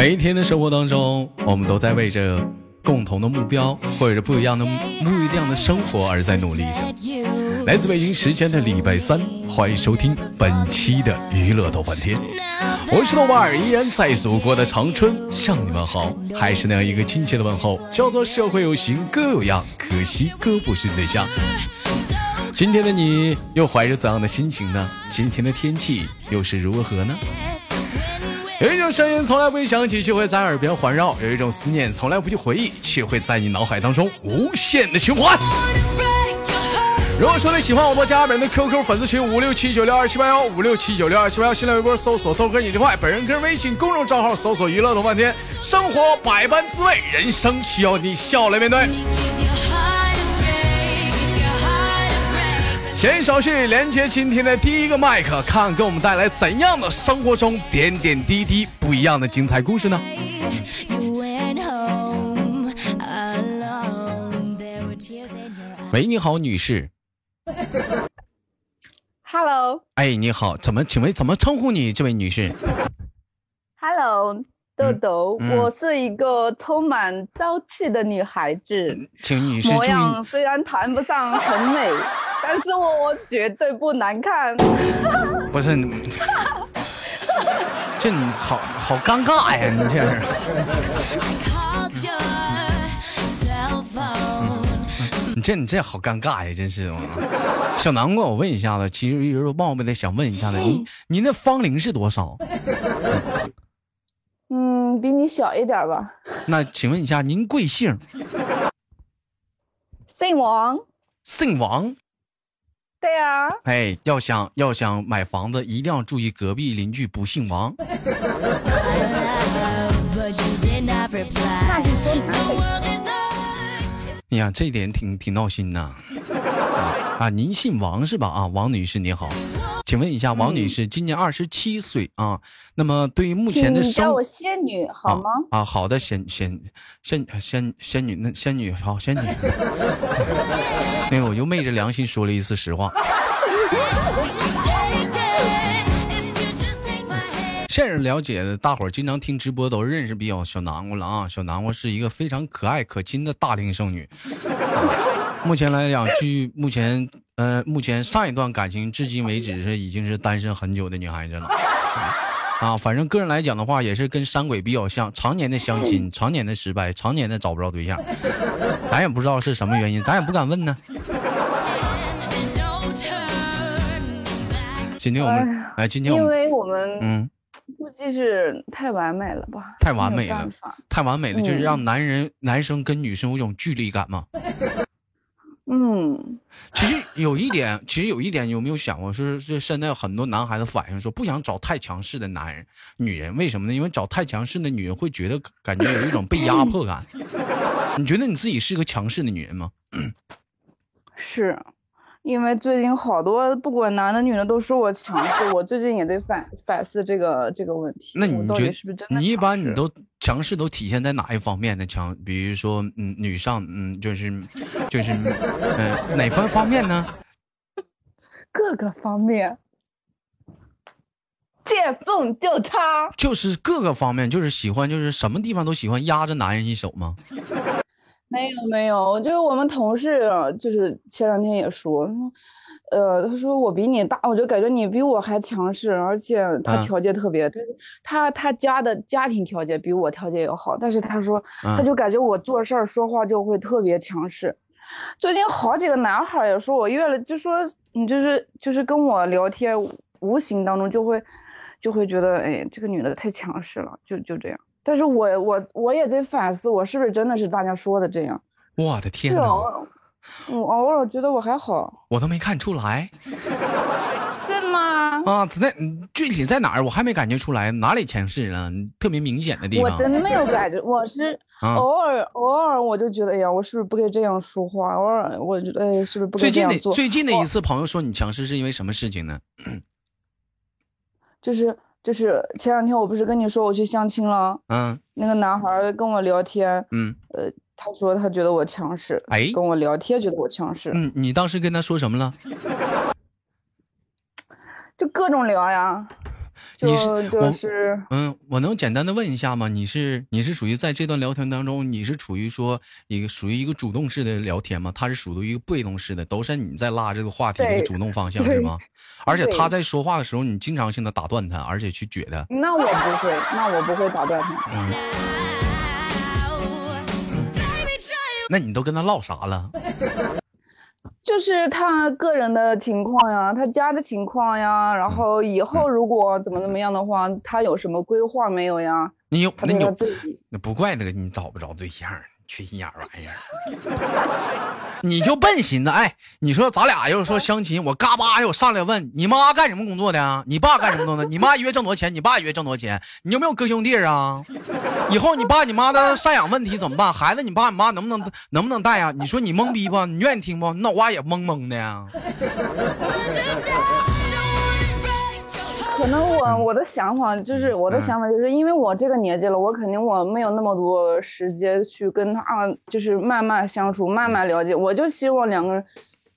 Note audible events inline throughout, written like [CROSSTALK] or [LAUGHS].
每一天的生活当中，我们都在为着共同的目标或者是不一样的不一样的生活而在努力着。来自北京时间的礼拜三，欢迎收听本期的娱乐豆瓣天，我是豆瓣儿，依然在祖国的长春向你们好，还是那样一个亲切的问候，叫做社会有形哥有样，可惜哥不是你对象。今天的你又怀着怎样的心情呢？今天的天气又是如何呢？有一种声音从来不会响起，却会在耳边环绕；有一种思念从来不去回忆，却会在你脑海当中无限的循环。如果说你喜欢我，加本人的 QQ 粉丝群五六七九六二七八幺五六七九六二七八幺，新浪微博搜索豆哥你真坏，本人个人微信公众账号搜索娱乐豆半天，生活百般滋味，人生需要你笑来面对。闲手续，连接今天的第一个麦克，看给我们带来怎样的生活中点点滴滴不一样的精彩故事呢？喂，你好，女士。Hello。哎，你好，怎么，请问怎么称呼你，这位女士？Hello，豆豆，我是一个充满朝气的女孩子，请女士模样虽然谈不上很美。[LAUGHS] 但是我绝对不难看，不是你，这你好好尴尬呀！你这是，你这你这好尴尬呀！真是，小南瓜，我问一下子，其实一直冒昧的想问一下子，你你那芳龄是多少？嗯，比你小一点吧。那请问一下，您贵姓？姓王。姓王。对呀，哎，要想要想买房子，一定要注意隔壁邻居不姓王。哎呀，这点挺挺闹心呐！啊，您姓王是吧？啊，王女士你好。请问一下，王女士今年二十七岁啊。那么对于目前的生，叫我仙女好吗？啊，好的，仙仙仙仙仙女，那仙女好，仙女。[LAUGHS] 那个我就昧着良心说了一次实话。现实了解的大伙儿经常听直播都认识比较小南瓜了啊。小南瓜是一个非常可爱可亲的大龄剩女。目前来讲，据目前，呃，目前上一段感情至今为止是已经是单身很久的女孩子了，啊，反正个人来讲的话，也是跟山鬼比较像，常年的相亲，常年的失败，常年的找不着对象，咱也不知道是什么原因，咱也不敢问呢。今天我们，哎，今天因为我们，嗯，估计是太完美了吧？太完美了，太完美了，就是让男人、男生跟女生有一种距离感嘛。嗯，[LAUGHS] 其实有一点，其实有一点，有没有想过，是是现在很多男孩子反映说，不想找太强势的男人、女人，为什么呢？因为找太强势的女人会觉得感觉有一种被压迫感。你觉得你自己是个强势的女人吗？是。因为最近好多不管男的女的都说我强势，我最近也得反反思这个这个问题。那你觉得是不是真的？你一般你都强势都体现在哪一方面的强？比如说，嗯，女上，嗯，就是就是，[LAUGHS] 嗯，哪方方面呢？[LAUGHS] 各个方面，见缝就插。就是各个方面，就是喜欢，就是什么地方都喜欢压着男人一手吗？没有没有，就是我们同事，就是前两天也说，呃，他说我比你大，我就感觉你比我还强势，而且他条件特别，他他家的家庭条件比我条件要好，但是他说，他就感觉我做事儿说话就会特别强势。最近好几个男孩也说我越了，就说你就是就是跟我聊天，无形当中就会就会觉得，哎，这个女的太强势了，就就这样。但是我我我也在反思，我是不是真的是大家说的这样？我的天哪！我偶尔觉得我还好，我都没看出来，[LAUGHS] 是吗？啊，在具体在哪儿？我还没感觉出来哪里强势了，特别明显的地方。我真没有 [LAUGHS] 感觉，我是偶尔偶尔我就觉得，哎呀，我是不是不该这样说话？偶尔我觉得，哎，是不是不该这样做？最近的一次朋友说你强势是因为什么事情呢？就是。就是前两天我不是跟你说我去相亲了，嗯，那个男孩跟我聊天，嗯，呃，他说他觉得我强势，哎，跟我聊天觉得我强势，嗯，你当时跟他说什么了？就各种聊呀。你是我是嗯，我能简单的问一下吗？你是你是属于在这段聊天当中，你是处于说一个属于一个主动式的聊天吗？他是属于一个被动式的，都是你在拉这个话题的主动方向是吗？而且他在说话的时候，你经常性的打断他，而且去撅他。那我不会，那我不会打断他。嗯。那你都跟他唠啥了？[LAUGHS] 就是他个人的情况呀，他家的情况呀，然后以后如果怎么怎么样的话，他有什么规划没有呀？你有，那有，那不怪那个你找不着对象。缺心眼玩意儿，你就笨心的，哎，你说咱俩要是说相亲，我嘎巴我上来问你妈干什么工作的啊？你爸干什么工作的？你妈一月挣多少钱？你爸一月挣多少钱？你有没有哥兄弟啊？以后你爸你妈的赡养问题怎么办？孩子你爸你妈能不能能不能带呀？你说你懵逼不？你愿意听不？你脑瓜也懵懵的呀。[LAUGHS] 可能我我的想法就是我的想法就是因为我这个年纪了，我肯定我没有那么多时间去跟他就是慢慢相处，慢慢了解。我就希望两个人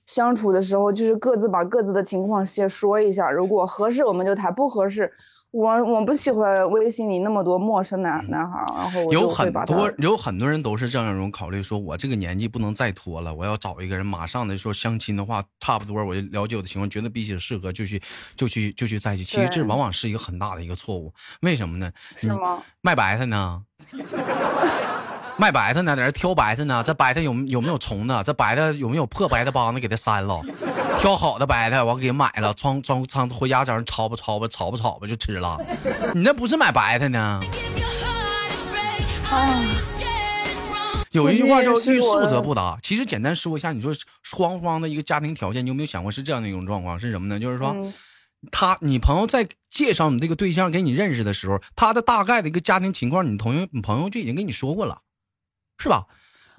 相处的时候，就是各自把各自的情况先说一下，如果合适我们就谈，不合适。我我不喜欢微信里那么多陌生男男孩，然后有很多有很多人都是这样一种考虑，说我这个年纪不能再拖了，我要找一个人，马上的说相亲的话，差不多我就了解我的情况，觉得彼此适合就去就去就去在一起。其实这往往是一个很大的一个错误，为什么呢？是吗？卖白菜呢？[LAUGHS] 卖白菜呢，在这挑白菜呢。这白菜有有没有虫子？这白菜有没有破白菜帮子？给它删了。挑好的白菜，我给买了，装装装回家，早上炒吧炒吧炒吧炒吧就吃了。你那不是买白菜呢？有一句话叫“欲速则不达”。其实简单说一下，你说双方的一个家庭条件，你有没有想过是这样的一种状况？是什么呢？就是说，他你朋友在介绍你这个对象给你认识的时候，他的大概的一个家庭情况，你同学你朋友就已经跟你说过了。是吧？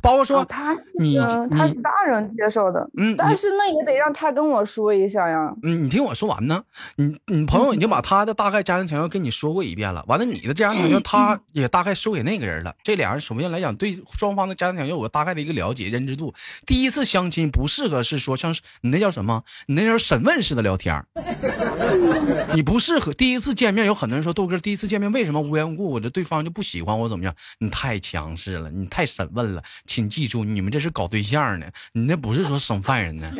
包括说他，你他是大人接受的，嗯，但是那也得让他跟我说一下呀。嗯，你听我说完呢。你你朋友已经把他的大概家庭条件跟你说过一遍了，完了你的家庭条件他也大概说给那个人了。这俩人首先来讲，对双方的家庭条件有个大概的一个了解认知度。第一次相亲不适合是说像你那叫什么？你那叫审问式的聊天 [LAUGHS] 你不适合第一次见面。有很多人说豆哥第一次见面为什么无缘无故我这对方就不喜欢我怎么样？你太强势了，你太审问了。请记住，你们这是搞对象呢，你那不是说审犯人呢。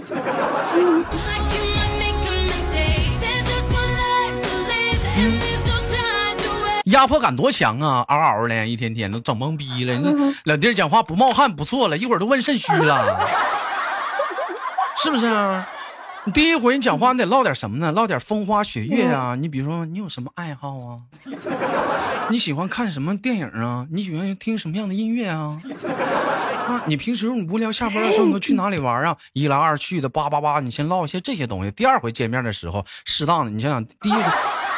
压迫感多强啊！嗷嗷的，一天天都整懵逼了。你 [LAUGHS] 老弟讲话不冒汗不错了，一会儿都问肾虚了，[LAUGHS] 是不是？你第一回你讲话，你得唠点什么呢？唠点风花雪月啊！你比如说，你有什么爱好啊？[LAUGHS] 你喜欢看什么电影啊？你喜欢听什么样的音乐啊？[LAUGHS] 啊，你平时你无聊下班的时候，你都去哪里玩啊？一来二去的，叭叭叭，你先唠一些这些东西。第二回见面的时候，适当的，你想想，第一回，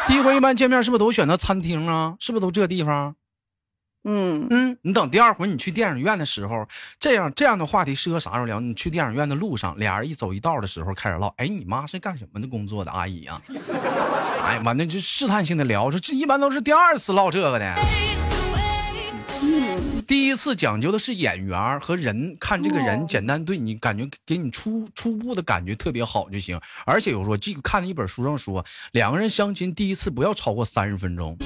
第一回一般见面是不是都选择餐厅啊？是不是都这地方？嗯嗯，你等第二回你去电影院的时候，这样这样的话题适合啥时候聊？你去电影院的路上，俩人一走一道的时候开始唠。哎，你妈是干什么的工作的？阿姨啊？[LAUGHS] 哎，完了就试探性的聊，说这一般都是第二次唠这个的。第一次讲究的是眼缘和人，看这个人简单对你感觉给你初初步的感觉特别好就行。而且我说记看了一本书上说，两个人相亲第一次不要超过三十分钟，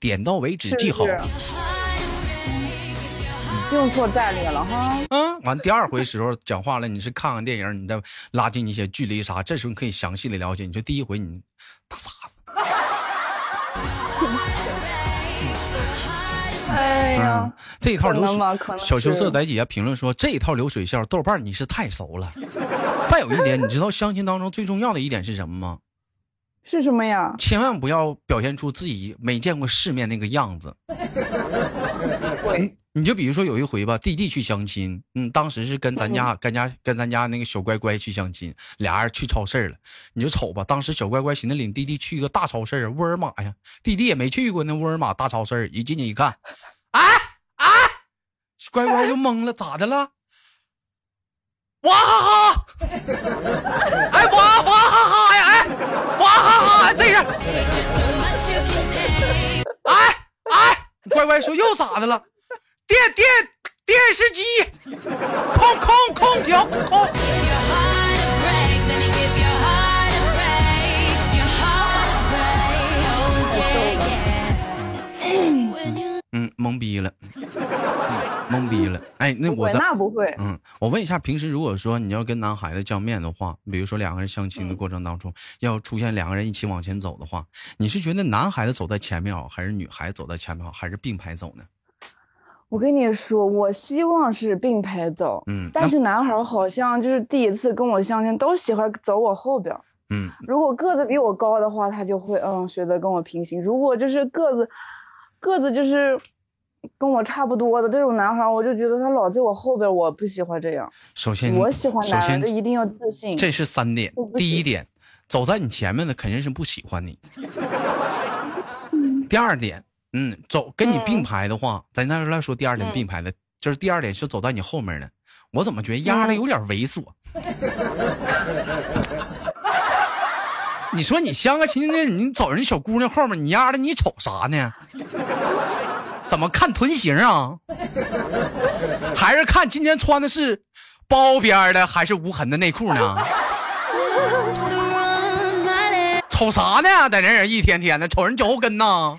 点到为止记好。用错战略了哈。嗯，完第二回时候讲话了，你是看看电影，你再拉近一些距离啥，这时候你可以详细的了解。你说第一回你大傻子。哎呀，这一套流水小羞涩在底下评论说这一套流水线，豆瓣你是太熟了。再有一点，你知道相亲当中最重要的一点是什么吗？是什么呀？千万不要表现出自己没见过世面那个样子。你就比如说有一回吧，弟弟去相亲，嗯，当时是跟咱家、跟家、跟咱家那个小乖乖去相亲，俩人去超市了。你就瞅吧，当时小乖乖寻思领弟弟去一个大超市，沃尔玛呀，弟弟也没去过那沃尔玛大超市，一进去一看，哎哎，乖乖就懵了，咋的了？娃哈哈！哎娃娃哈哈呀！哎娃哈哈！这是，哎哎，乖乖说又咋的了？电电电视机，空空空调，空空。嗯，懵逼了，嗯，懵逼了。哎，那我。那不会。嗯，我问一下，平时如果说你要跟男孩子见面的话，比如说两个人相亲的过程当中，要出现两个人一起往前走的话，你是觉得男孩子走在前面好，还是女孩子走在前面好，还是并排走呢？我跟你说，我希望是并排走。嗯，但是男孩好像就是第一次跟我相亲，都喜欢走我后边。嗯，如果个子比我高的话，他就会嗯选择跟我平行；如果就是个子个子就是跟我差不多的这种男孩，我就觉得他老在我后边，我不喜欢这样。首先，我喜欢男的一定要自信。这是三点。第一点，走在你前面的肯定是不喜欢你。[LAUGHS] 第二点。嗯，走跟你并排的话，咱那来说第二点并排的，就是第二点是走在你后面的。我怎么觉得丫的有点猥琐？[LAUGHS] 你说你相个亲的，你走人小姑娘后面，你丫的你瞅啥呢？[LAUGHS] 怎么看臀型啊？还是看今天穿的是包边的还是无痕的内裤呢？瞅啥呢？在那人一天天的瞅人脚后跟呐？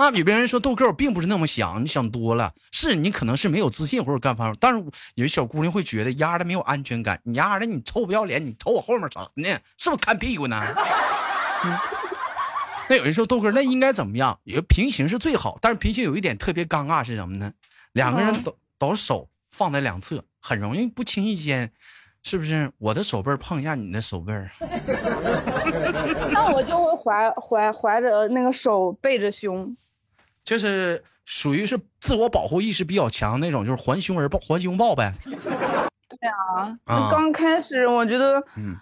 啊，有别人说豆哥，我并不是那么想，你想多了。是你可能是没有自信或者干嘛，但是有小姑娘会觉得丫的没有安全感。你丫的，你臭不要脸，你瞅我后面啥呢？是不是看屁股呢？嗯。那有人说豆哥，那应该怎么样？也平行是最好，但是平行有一点特别尴尬是什么呢？两个人都都手放在两侧，很容易不轻易间。是不是我的手背碰一下你的手背？[LAUGHS] 那我就会怀怀怀着那个手背着胸，就是属于是自我保护意识比较强那种，就是环胸而抱，环胸抱呗。对啊，刚开始我觉得，嗯。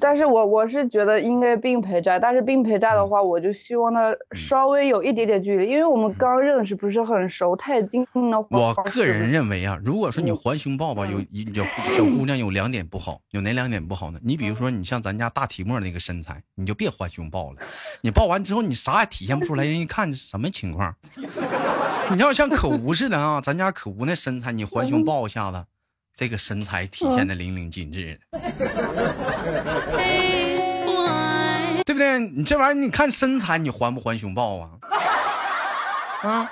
但是我我是觉得应该并陪站，但是并陪站的话，我就希望他稍微有一点点距离，因为我们刚认识不是很熟，太近的话。我个人认为啊，如果说你还胸抱吧，有有小姑娘有两点不好，有哪两点不好呢？你比如说你像咱家大提莫那个身材，你就别还胸抱了，你抱完之后你啥也体现不出来，人一看什么情况？你要像可无似的啊，咱家可无那身材，你还胸抱一下子。这个身材体现的淋漓尽致，对不对？你这玩意儿，你看身材，你还不还胸抱啊？啊！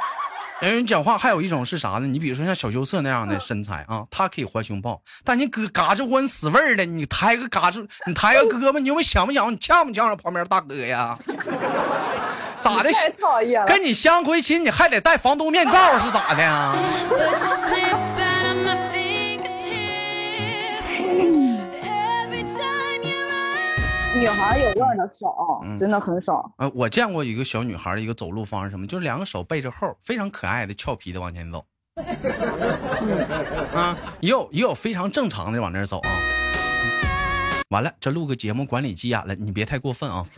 人讲话还有一种是啥呢？你比如说像小羞涩那样的身材啊，他可以还胸抱，但你胳嘎吱窝死味儿的，你抬个嘎吱，你抬个胳膊，你有没有想不想？你呛不呛着旁边大哥呀？咋的？跟你相回亲，你还得戴防毒面罩是咋的呀？女孩有样的少，真的很少。呃，我见过一个小女孩的一个走路方式，什么就是两个手背着后，非常可爱的俏皮的往前走。啊，也有也有非常正常的往那走啊。完了，这录个节目管理急眼了，你别太过分啊。[LAUGHS]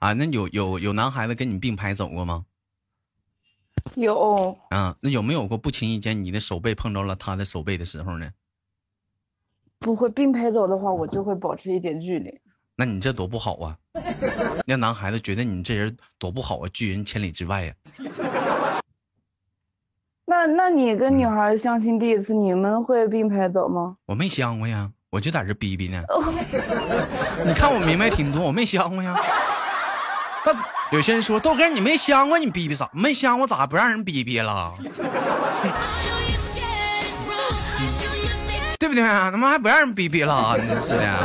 啊，那有有有男孩子跟你并排走过吗？有啊，那有没有过不经意间你的手背碰着了他的手背的时候呢？不会并排走的话，我就会保持一点距离。那你这多不好啊！[LAUGHS] 那男孩子觉得你这人多不好啊，拒人千里之外呀。[LAUGHS] 那那你跟女孩相亲第一次，你们会并排走吗？我没相过呀，我就在这逼逼呢。[LAUGHS] 你看我明白挺多，我没相过呀。那。有些人说豆哥，你没相过，你逼逼啥？没相过咋不让人逼逼了？[LAUGHS] 对不对？他妈还不让人逼逼了？真是的。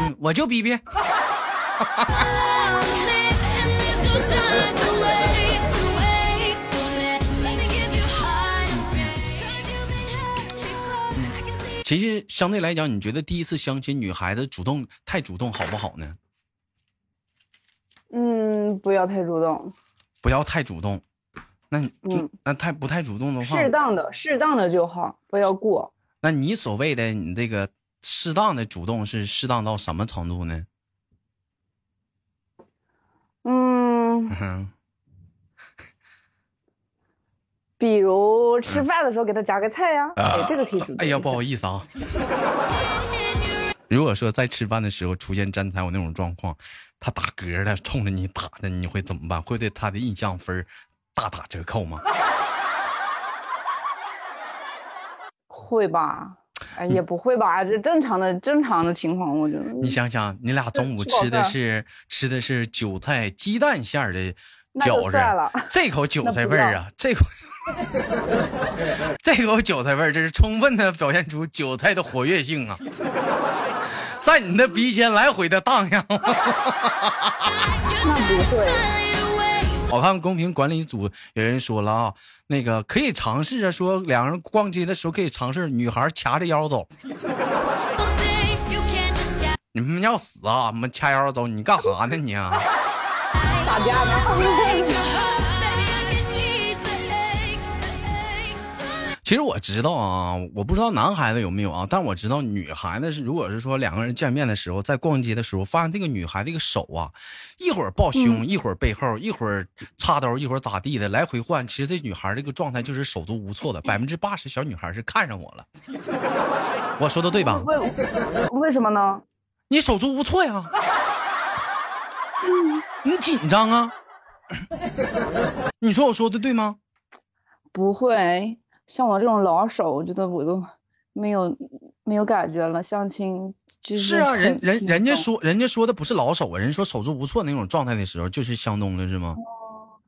嗯，我就逼逼。[LAUGHS] 其实相对来讲，你觉得第一次相亲，女孩子主动太主动好不好呢？嗯，不要太主动，不要太主动。那嗯，那太不太主动的话，适当的，适当的就好，不要过。那你所谓的你这个适当的主动是适当到什么程度呢？嗯，[LAUGHS] 比如吃饭的时候给他夹个菜呀，哎，这个可以主动。[LAUGHS] 哎呀，不好意思啊。[LAUGHS] 如果说在吃饭的时候出现站台我那种状况。他打嗝了，冲着你打的，你会怎么办？会对他的印象分大打折扣吗？会吧？哎，也不会吧？这正常的正常的情况，我觉得。你想想，你俩中午吃的是 [LAUGHS] 吃的是韭菜鸡蛋馅儿的饺子，这口韭菜味儿啊，[LAUGHS] 这口 [LAUGHS] 这口韭菜味儿，这是充分的表现出韭菜的活跃性啊，在你的鼻尖来回的荡漾。[LAUGHS] 那不会。我看公屏管理组有人说了啊，那个可以尝试着说，两个人逛街的时候可以尝试女孩掐着腰走。[LAUGHS] 你们要死啊！你们掐腰走，你干啥呢你？打架呢？[LAUGHS] 其实我知道啊，我不知道男孩子有没有啊，但我知道女孩子是，如果是说两个人见面的时候，在逛街的时候，发现这个女孩这个手啊，一会儿抱胸，一会儿背后，一会儿插兜，一会儿咋地的，来回换。其实这女孩这个状态就是手足无措的，[LAUGHS] 百分之八十小女孩是看上我了。我说的对吧？为为什么呢？你手足无措呀，你紧张啊？你说我说的对吗？不会。像我这种老手，我觉得我都没有没有感觉了。相亲就是是啊，人人人家说人家说的不是老手啊，人说手足无措那种状态的时候就是相中了，是吗？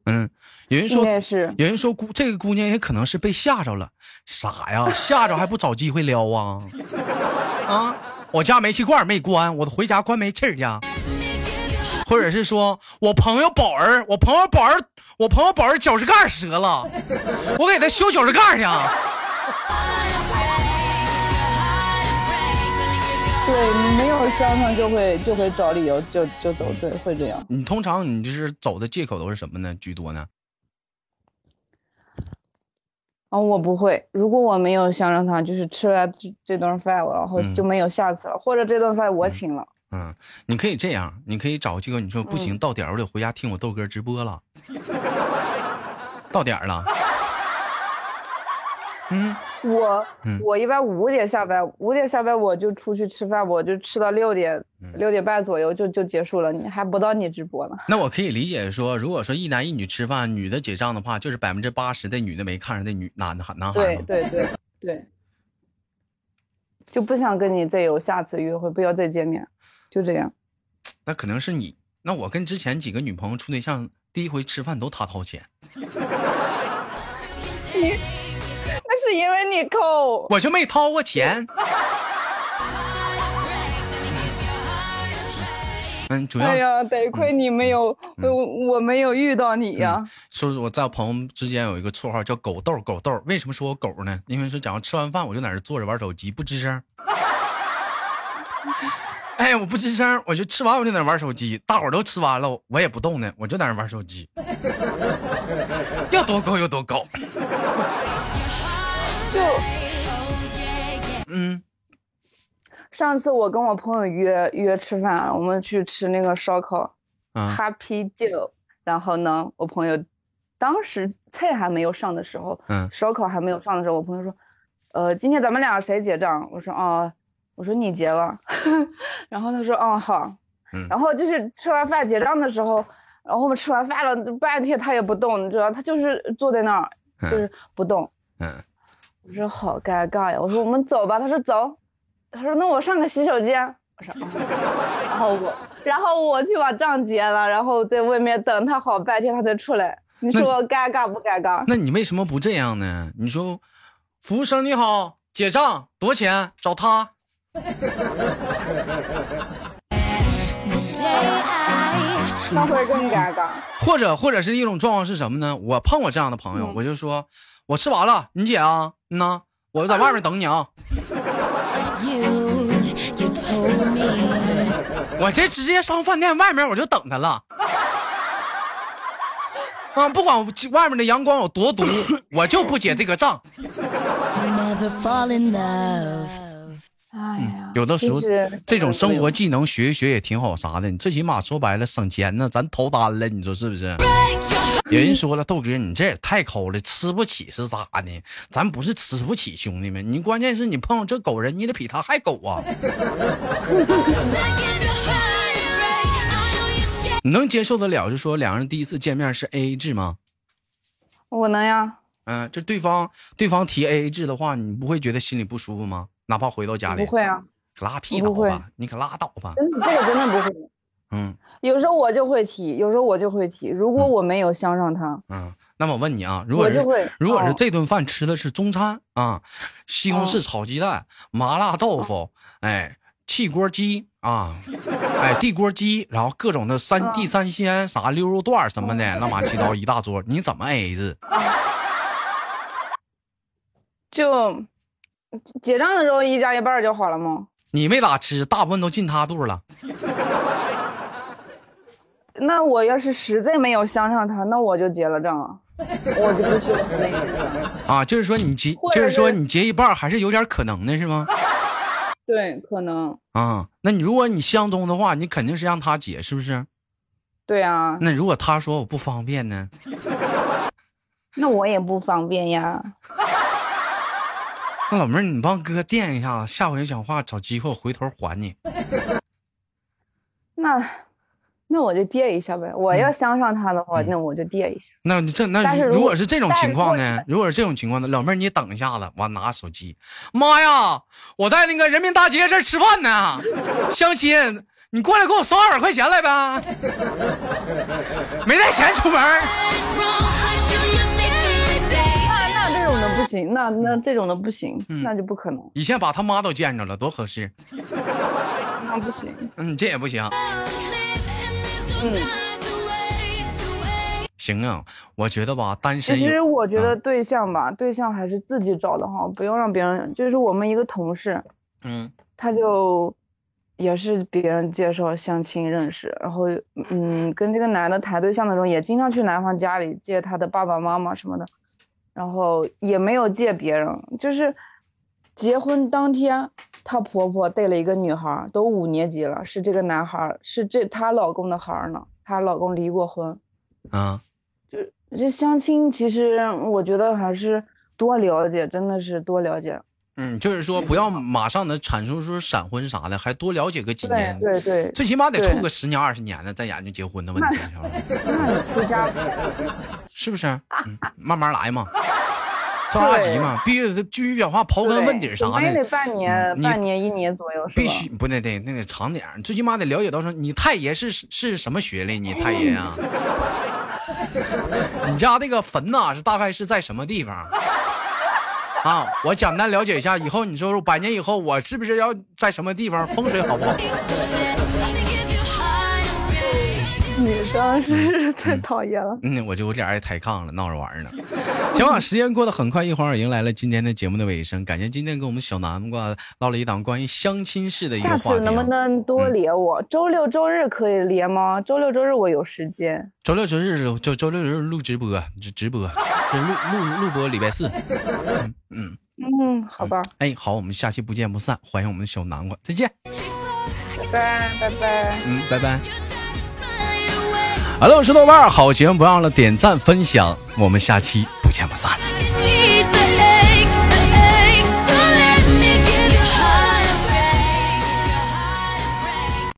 嗯，有人说是，有人说姑这个姑娘也可能是被吓着了，傻呀，吓着还不找机会撩啊？[LAUGHS] 啊，我家煤气罐没关，我回家关煤气去。或者是说我朋友宝儿，我朋友宝儿，我朋友宝儿脚趾盖折了，我给他修脚趾盖去。[LAUGHS] 对你没有相上就会就会找理由就就走，对，会这样。你通常你就是走的借口都是什么呢？居多呢？哦，我不会。如果我没有相上他，就是吃完这这顿饭，然后就没有下次了，或者这顿饭我请了。嗯，你可以这样，你可以找这个，你说不行，到点儿我得回家听我豆哥直播了。到点儿了。嗯，我我一般五点下班，五点下班我就出去吃饭，我就吃到六点六点半左右就就结束了，你还不到你直播呢。那我可以理解说，如果说一男一女吃饭，女的结账的话，就是百分之八十的女的没看上那女男的男孩对对对对，就不想跟你再有下次约会，不要再见面。就这样，那可能是你。那我跟之前几个女朋友处对象，第一回吃饭都他掏钱。[LAUGHS] 你，那是因为你抠，我就没掏过钱。[LAUGHS] 嗯，主要哎呀，得亏你没有，我我没有遇到你呀。说是我在朋友之间有一个绰号叫“狗豆”，狗豆。为什么说我狗呢？因为说，假如吃完饭我就在那坐着玩手机，不吱声。[LAUGHS] [LAUGHS] 哎，我不吱声，我就吃完我就在那玩手机。大伙都吃完了，我也不动呢，我就在那玩手机。[LAUGHS] 要多高有多高。[LAUGHS] 就，嗯，上次我跟我朋友约约吃饭，我们去吃那个烧烤，哈啤酒。然后呢，我朋友当时菜还没有上的时候，嗯，烧烤还没有上的时候，我朋友说，呃，今天咱们俩谁结账？我说，哦。我说你结吧，[LAUGHS] 然后他说嗯好，然后就是吃完饭结账的时候，然后我们吃完饭了半天他也不动，你知道他就是坐在那儿就是不动。嗯，我说好尴尬呀，我说我们走吧，他说走，他说那我上个洗手间，我说，然后我然后我去把账结了，然后在外面等他好半天他才出来，你说尴尬不尴尬？那你为什么不这样呢？你说，服务生你好，结账多少钱？找他。那会更尴尬。或者，或者是一种状况是什么呢？我碰我这样的朋友，我就说，我吃完了，你姐啊，嗯呐，我在外面等你啊。[LAUGHS] 我这直接上饭店外面我就等他了。[LAUGHS] 啊，不管外面的阳光有多毒，我就不结这个账。哎呀，有的时候这种生活技能学一学也挺好，啥的，你最起码说白了省钱呢，咱投单了，你说是不是？有人说了，豆哥你这也太抠了，吃不起是咋的？咱不是吃不起，兄弟们，你关键是你碰上这狗人，你得比他还狗啊！[LAUGHS] 你能接受得了？就说两人第一次见面是 A A 制吗？我能呀。嗯，这对方对方提 A A 制的话，你不会觉得心里不舒服吗？哪怕回到家里，不会啊，可拉屁倒吧，你可拉倒吧。真的，这个真的不会。嗯，有时候我就会提，有时候我就会提。如果我没有相上他，嗯，那么我问你啊，如果是如果是这顿饭吃的是中餐啊，西红柿炒鸡蛋、麻辣豆腐，哎，汽锅鸡啊，哎，地锅鸡，然后各种的三地三鲜啥溜肉段什么的，乱八七糟一大桌，你怎么 A 字？就结账的时候一加一半就好了吗？你没咋吃，大部分都进他肚了。[LAUGHS] 那我要是实在没有相上他，那我就结了账了，我就不去那个。啊，就是说你结，就是说你结一半还是有点可能的，是吗？[LAUGHS] 对，可能。啊，那你如果你相中的话，你肯定是让他结，是不是？对啊。那如果他说我不方便呢？[LAUGHS] 那我也不方便呀。那老妹儿，你帮哥垫一下子，下回讲话找机会我回头还你。[LAUGHS] 那。那我就垫一下呗。我要相上他的话，那我就垫一下。那这那如果是这种情况呢？如果是这种情况呢，老妹儿你等一下子，我拿手机。妈呀，我在那个人民大街这吃饭呢，相亲，你过来给我刷二百块钱来呗。[LAUGHS] 没带钱出门。行，那那这种的不行，那就不可能。以前把他妈都见着了，多合适。那不行。嗯，这也不行。嗯行啊，我觉得吧，单身。其实我觉得对象吧，对象还是自己找的好，不用让别人。就是我们一个同事，嗯，他就也是别人介绍相亲认识，然后嗯，跟这个男的谈对象的时候，也经常去男方家里接他的爸爸妈妈什么的，然后也没有借别人，就是结婚当天。她婆婆带了一个女孩，都五年级了，是这个男孩，是这她老公的孩儿呢。她老公离过婚，啊，就这相亲，其实我觉得还是多了解，真的是多了解。嗯，就是说不要马上的阐述说闪婚啥的，还多了解个几年，对对，最起码得处个十年二十年的，再研究结婚的问题。那你出家 [LAUGHS] 是不是？嗯，慢慢来嘛。着急嘛，必须得继续讲话，刨根问底啥的。得半年，半年一年左右。必须不得得那得长点最起码得了解到说你太爷是是什么学历？你太爷啊？[LAUGHS] 你家那个坟呐是大概是在什么地方？啊，我简单了解一下，以后你说说百年以后我是不是要在什么地方？风水好不好？女生是太讨厌了，嗯，我就有点爱抬杠了，闹着玩呢。[LAUGHS] 行吧，时间过得很快，一会儿迎来了今天的节目的尾声。感谢今天跟我们小南瓜唠了一档关于相亲式的一个话题。下次能不能多连我？周六周日可以连吗？周六周日我有时间。周六周日周周六日录直播，直直播，就录录录播礼拜四。嗯嗯嗯，好吧。哎，好，我们下期不见不散。欢迎我们的小南瓜，再见。拜拜拜拜。嗯，拜拜。Hello，我是豆瓣儿，好节目不忘了点赞分享，我们下期不见不散。